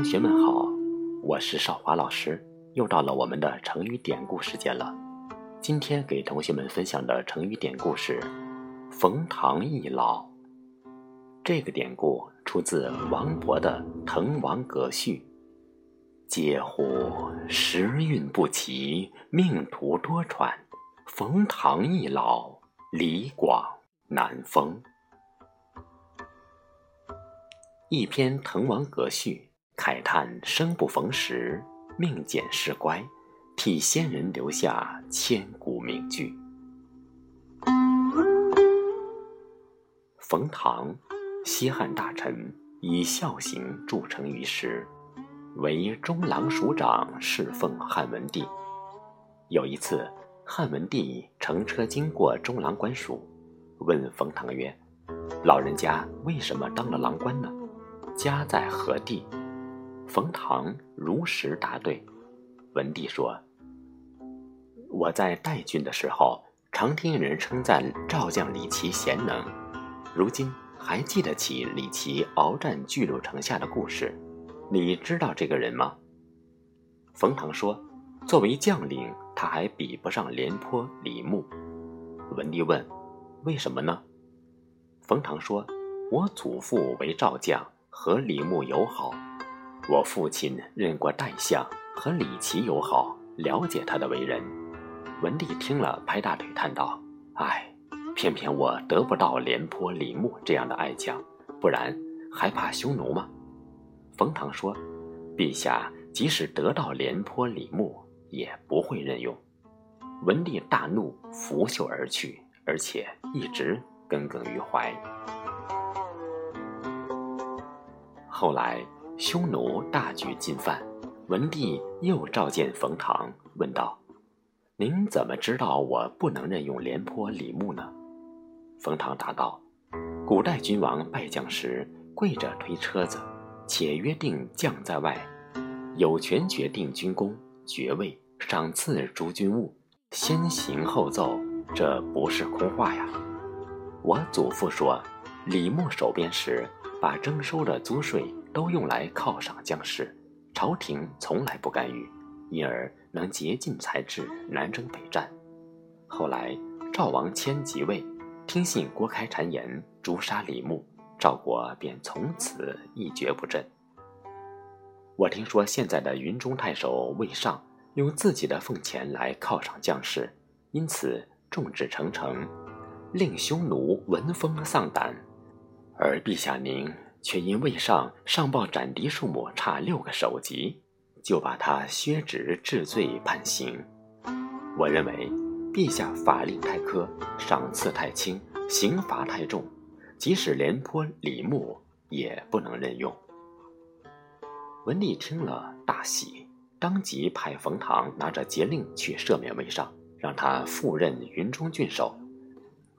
同学们好，我是少华老师，又到了我们的成语典故时间了。今天给同学们分享的成语典故是“冯唐易老”。这个典故出自王勃的《滕王阁序》：“嗟乎！时运不齐，命途多舛。冯唐易老，李广难封。”一篇《滕王阁序》，慨叹生不逢时，命简事乖，替先人留下千古名句。冯唐，西汉大臣，以孝行著称于时，为中郎署长，侍奉汉文帝。有一次，汉文帝乘车经过中郎官署，问冯唐曰：“老人家为什么当了郎官呢？”家在何地？冯唐如实答对。文帝说：“我在代郡的时候，常听人称赞赵将李琦贤能，如今还记得起李琦鏖战巨鹿城下的故事。你知道这个人吗？”冯唐说：“作为将领，他还比不上廉颇、李牧。”文帝问：“为什么呢？”冯唐说：“我祖父为赵将。”和李牧友好，我父亲任过代相，和李琦友好，了解他的为人。文帝听了，拍大腿叹道：“唉，偏偏我得不到廉颇、李牧这样的爱将，不然还怕匈奴吗？”冯唐说：“陛下即使得到廉颇、李牧，也不会任用。”文帝大怒，拂袖而去，而且一直耿耿于怀。后来，匈奴大举进犯，文帝又召见冯唐，问道：“您怎么知道我不能任用廉颇、李牧呢？”冯唐答道：“古代君王拜将时，跪着推车子，且约定将在外，有权决定军功、爵位、赏赐诸军务，先行后奏，这不是空话呀。我祖父说，李牧守边时。”把征收的租税都用来犒赏将士，朝廷从来不干预，因而能竭尽才智南征北战。后来赵王迁即位，听信郭开谗言，诛杀李牧，赵国便从此一蹶不振。我听说现在的云中太守魏尚用自己的俸钱来犒赏将士，因此众志成城，令匈奴闻风丧胆。而陛下您却因魏尚上报斩敌数目差六个首级，就把他削职治罪判刑。我认为，陛下法令太苛，赏赐太轻，刑罚太重，即使廉颇、李牧也不能任用。文帝听了大喜，当即派冯唐拿着节令去赦免魏尚，让他复任云中郡守。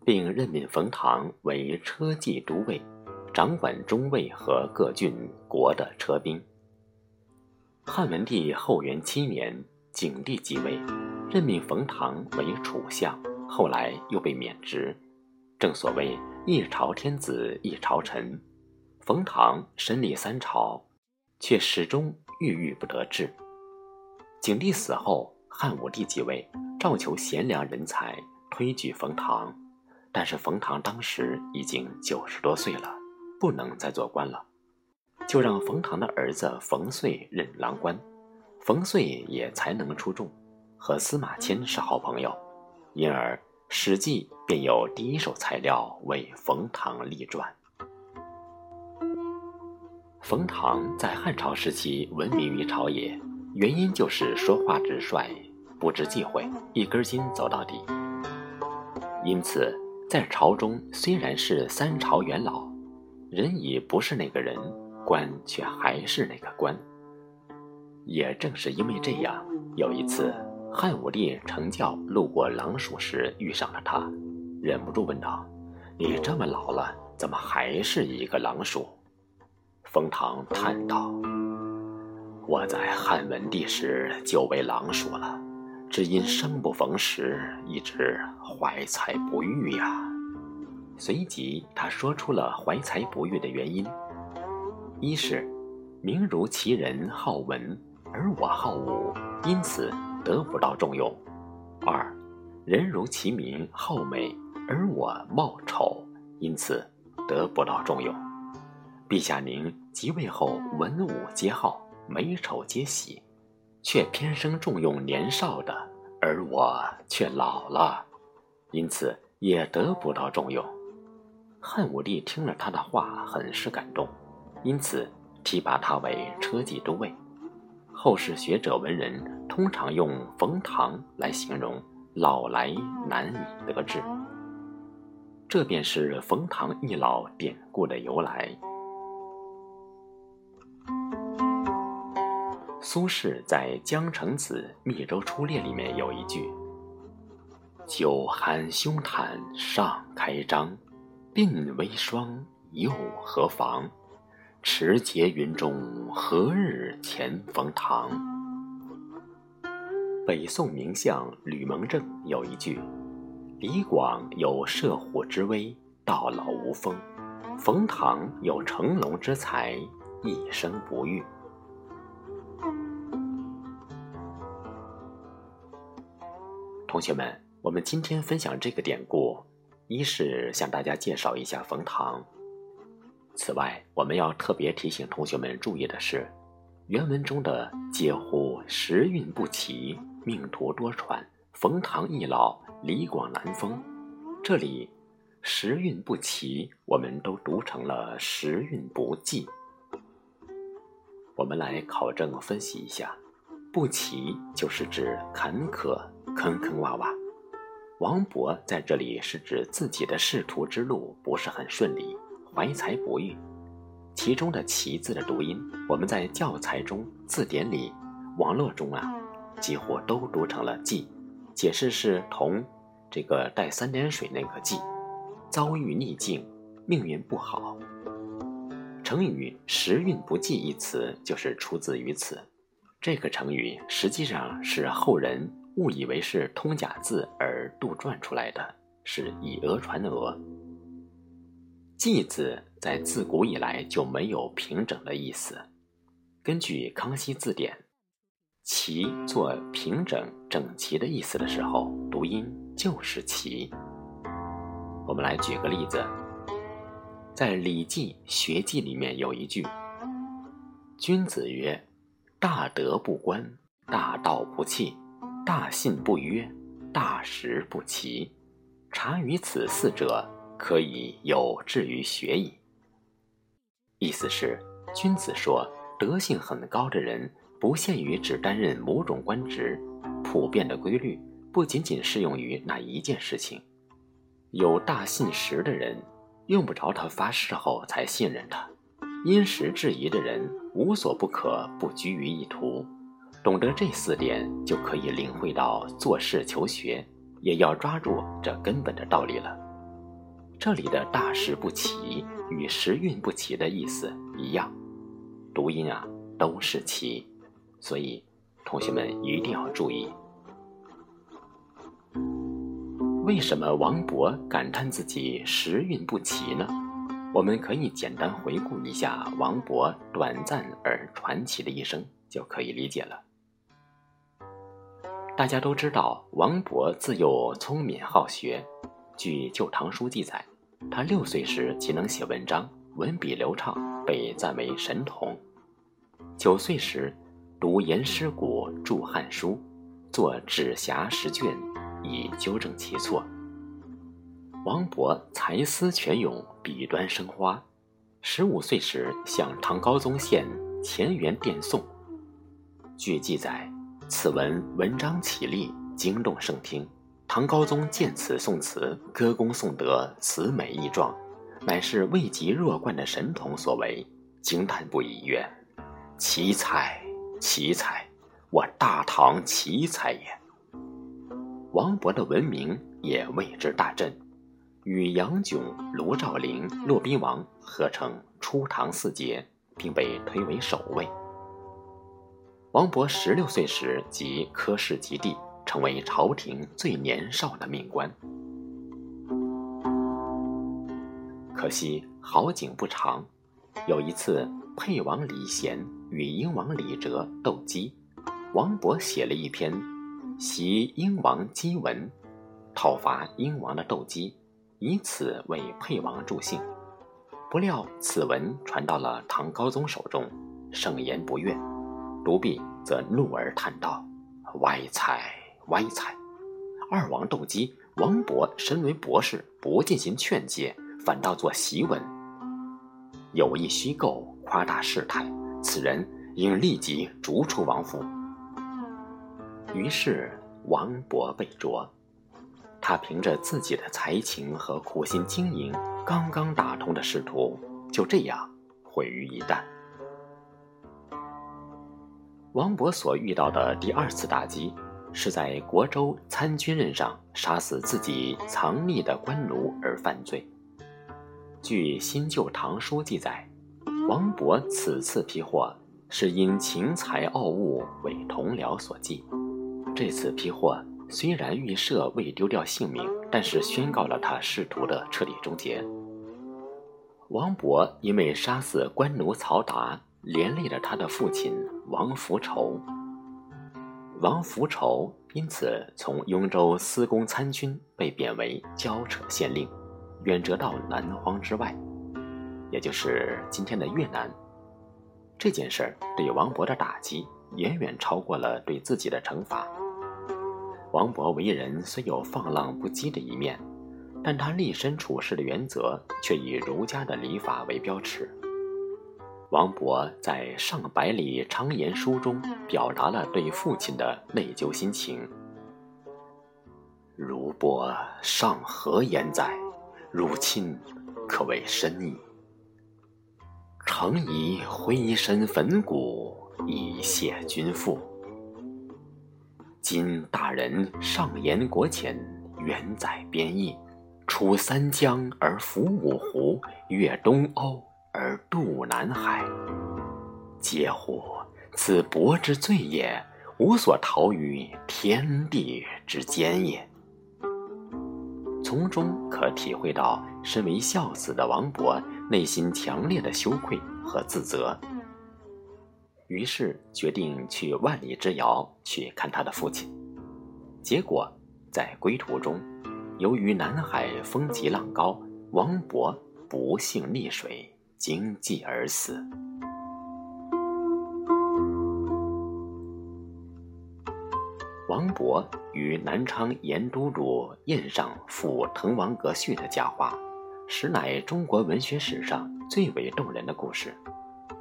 并任命冯唐为车骑都尉，掌管中尉和各郡国的车兵。汉文帝后元七年，景帝即位，任命冯唐为楚相，后来又被免职。正所谓一朝天子一朝臣，冯唐身历三朝，却始终郁郁不得志。景帝死后，汉武帝即位，召求贤良人才，推举冯唐。但是冯唐当时已经九十多岁了，不能再做官了，就让冯唐的儿子冯遂任郎官。冯遂也才能出众，和司马迁是好朋友，因而《史记》便有第一手材料为冯唐立传。冯唐在汉朝时期闻名于朝野，原因就是说话直率，不知忌讳，一根筋走到底，因此。在朝中虽然是三朝元老，人已不是那个人，官却还是那个官。也正是因为这样，有一次汉武帝乘轿路过狼署时遇上了他，忍不住问道：“你这么老了，怎么还是一个狼鼠？”冯唐叹道：“我在汉文帝时就为狼鼠了。”只因生不逢时，一直怀才不遇呀。随即他说出了怀才不遇的原因：一是名如其人好文，而我好武，因此得不到重用。二，人如其名好美，而我貌丑，因此得不到重用。陛下您即位后文武皆好，美丑皆喜，却偏生重用年少的，而我却老了，因此也得不到重用。汉武帝听了他的话，很是感动，因此。提拔他为车骑都尉，后世学者文人通常用“冯唐”来形容老来难以得志，这便是“冯唐易老”典故的由来。苏轼在《江城子·密州出猎》里面有一句：“酒酣胸袒尚开张，鬓微霜又何妨。”持节云中，何日前冯唐？北宋名相吕蒙正有一句：“李广有射虎之威，到老无风；冯唐有成龙之才，一生不遇。”同学们，我们今天分享这个典故，一是向大家介绍一下冯唐。此外，我们要特别提醒同学们注意的是，原文中的“嗟乎时运不齐，命途多舛，冯唐易老，李广难封”，这里“时运不齐”我们都读成了“时运不济”。我们来考证分析一下，“不齐”就是指坎坷、坑坑洼洼。王勃在这里是指自己的仕途之路不是很顺利。怀才不遇，其中的“奇”字的读音，我们在教材中、字典里、网络中啊，几乎都读成了“济”，解释是同这个带三点水那个“济”，遭遇逆境，命运不好。成语“时运不济”一词就是出自于此。这个成语实际上是后人误以为是通假字而杜撰出来的，是以讹传讹。季字在自古以来就没有平整的意思。根据《康熙字典》，“齐”做平整、整齐的意思的时候，读音就是“齐”。我们来举个例子，在《礼记·学记》里面有一句：“君子曰：大德不观，大道不弃，大信不约，大实不齐。察于此四者。”可以有志于学矣。意思是，君子说，德性很高的人，不限于只担任某种官职，普遍的规律不仅仅适用于那一件事情。有大信实的人，用不着他发誓后才信任他；因时质疑的人，无所不可不拘于一途。懂得这四点，就可以领会到做事求学也要抓住这根本的道理了。这里的大时不齐与时运不齐的意思一样，读音啊都是齐，所以同学们一定要注意。为什么王勃感叹自己时运不齐呢？我们可以简单回顾一下王勃短暂而传奇的一生，就可以理解了。大家都知道，王勃自幼聪明好学，据《旧唐书》记载。他六岁时即能写文章，文笔流畅，被赞为神童。九岁时，读颜师古著《汉书》，作指辖十卷，以纠正其错。王勃才思泉涌，笔端生花。十五岁时，向唐高宗献乾元殿颂。据记载，此文文章起立，惊动圣听。唐高宗见此宋词，歌功颂德，词美意壮，乃是位极弱冠的神童所为，惊叹不已，曰：“奇才，奇才，我大唐奇才也。”王勃的闻名也为之大振，与杨炯、卢照邻、骆宾王合称初唐四杰，并被推为首位。王勃十六岁时即科试及第。成为朝廷最年少的命官，可惜好景不长。有一次，沛王李贤与英王李哲斗鸡，王勃写了一篇《袭英王檄文》，讨伐英王的斗鸡，以此为沛王助兴。不料此文传到了唐高宗手中，盛言不悦，独臂则怒而叹道：“歪才，歪才！二王斗鸡，王勃身为博士，不进行劝诫，反倒作檄文，有意虚构，夸大事态。此人应立即逐出王府。”于是王勃被捉。他凭着自己的才情和苦心经营，刚刚打通的仕途就这样毁于一旦。王勃所遇到的第二次打击，是在国州参军任上杀死自己藏匿的官奴而犯罪。据《新旧唐书》记载，王勃此次批获，是因情财傲物为同僚所忌。这次批获。虽然预设未丢掉性命，但是宣告了他仕途的彻底终结。王勃因为杀死官奴曹达，连累了他的父亲王福仇。王福仇因此从雍州司功参军被贬为交扯县令，远谪到南荒之外，也就是今天的越南。这件事儿对王勃的打击远远超过了对自己的惩罚。王勃为人虽有放浪不羁的一面，但他立身处世的原则却以儒家的礼法为标尺。王勃在《上百里长言书》中表达了对父亲的内疚心情：“如伯尚何言哉？汝亲可谓深矣。诚以灰身粉骨以谢君父。”今大人上言国前，远在边邑，出三江而伏五湖，越东瓯而渡南海。嗟乎！此伯之罪也，无所逃于天地之间也。从中可体会到，身为孝子的王勃内心强烈的羞愧和自责。于是决定去万里之遥去看他的父亲，结果在归途中，由于南海风急浪高，王勃不幸溺水，惊悸而死。王勃与南昌严都督宴上赋《滕王阁序》的佳话，实乃中国文学史上最为动人的故事。《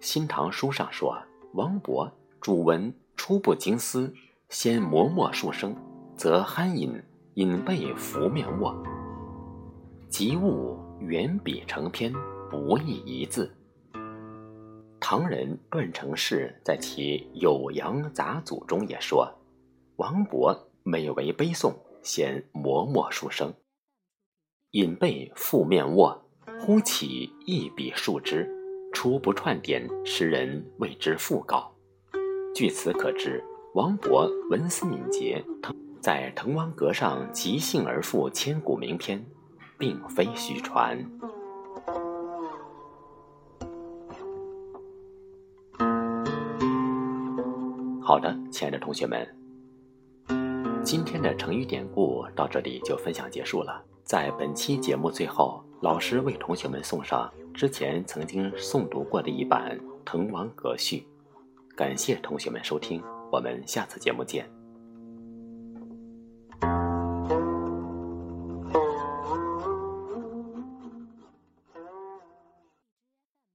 新唐书》上说，王勃主文初不经思，先磨墨数声，则酣饮，饮被拂面卧。及物圆笔成篇，不易一字。唐人段成式在其《酉阳杂俎》中也说，王勃每为悲颂，先磨墨数声，饮被覆面卧，忽起一笔数之。初不串点，时人谓之赋稿。据此可知，王勃文思敏捷，在《滕王阁》上即兴而赋千古名篇，并非虚传。好的，亲爱的同学们，今天的成语典故到这里就分享结束了。在本期节目最后，老师为同学们送上。之前曾经诵读过的一版《滕王阁序》，感谢同学们收听，我们下次节目见。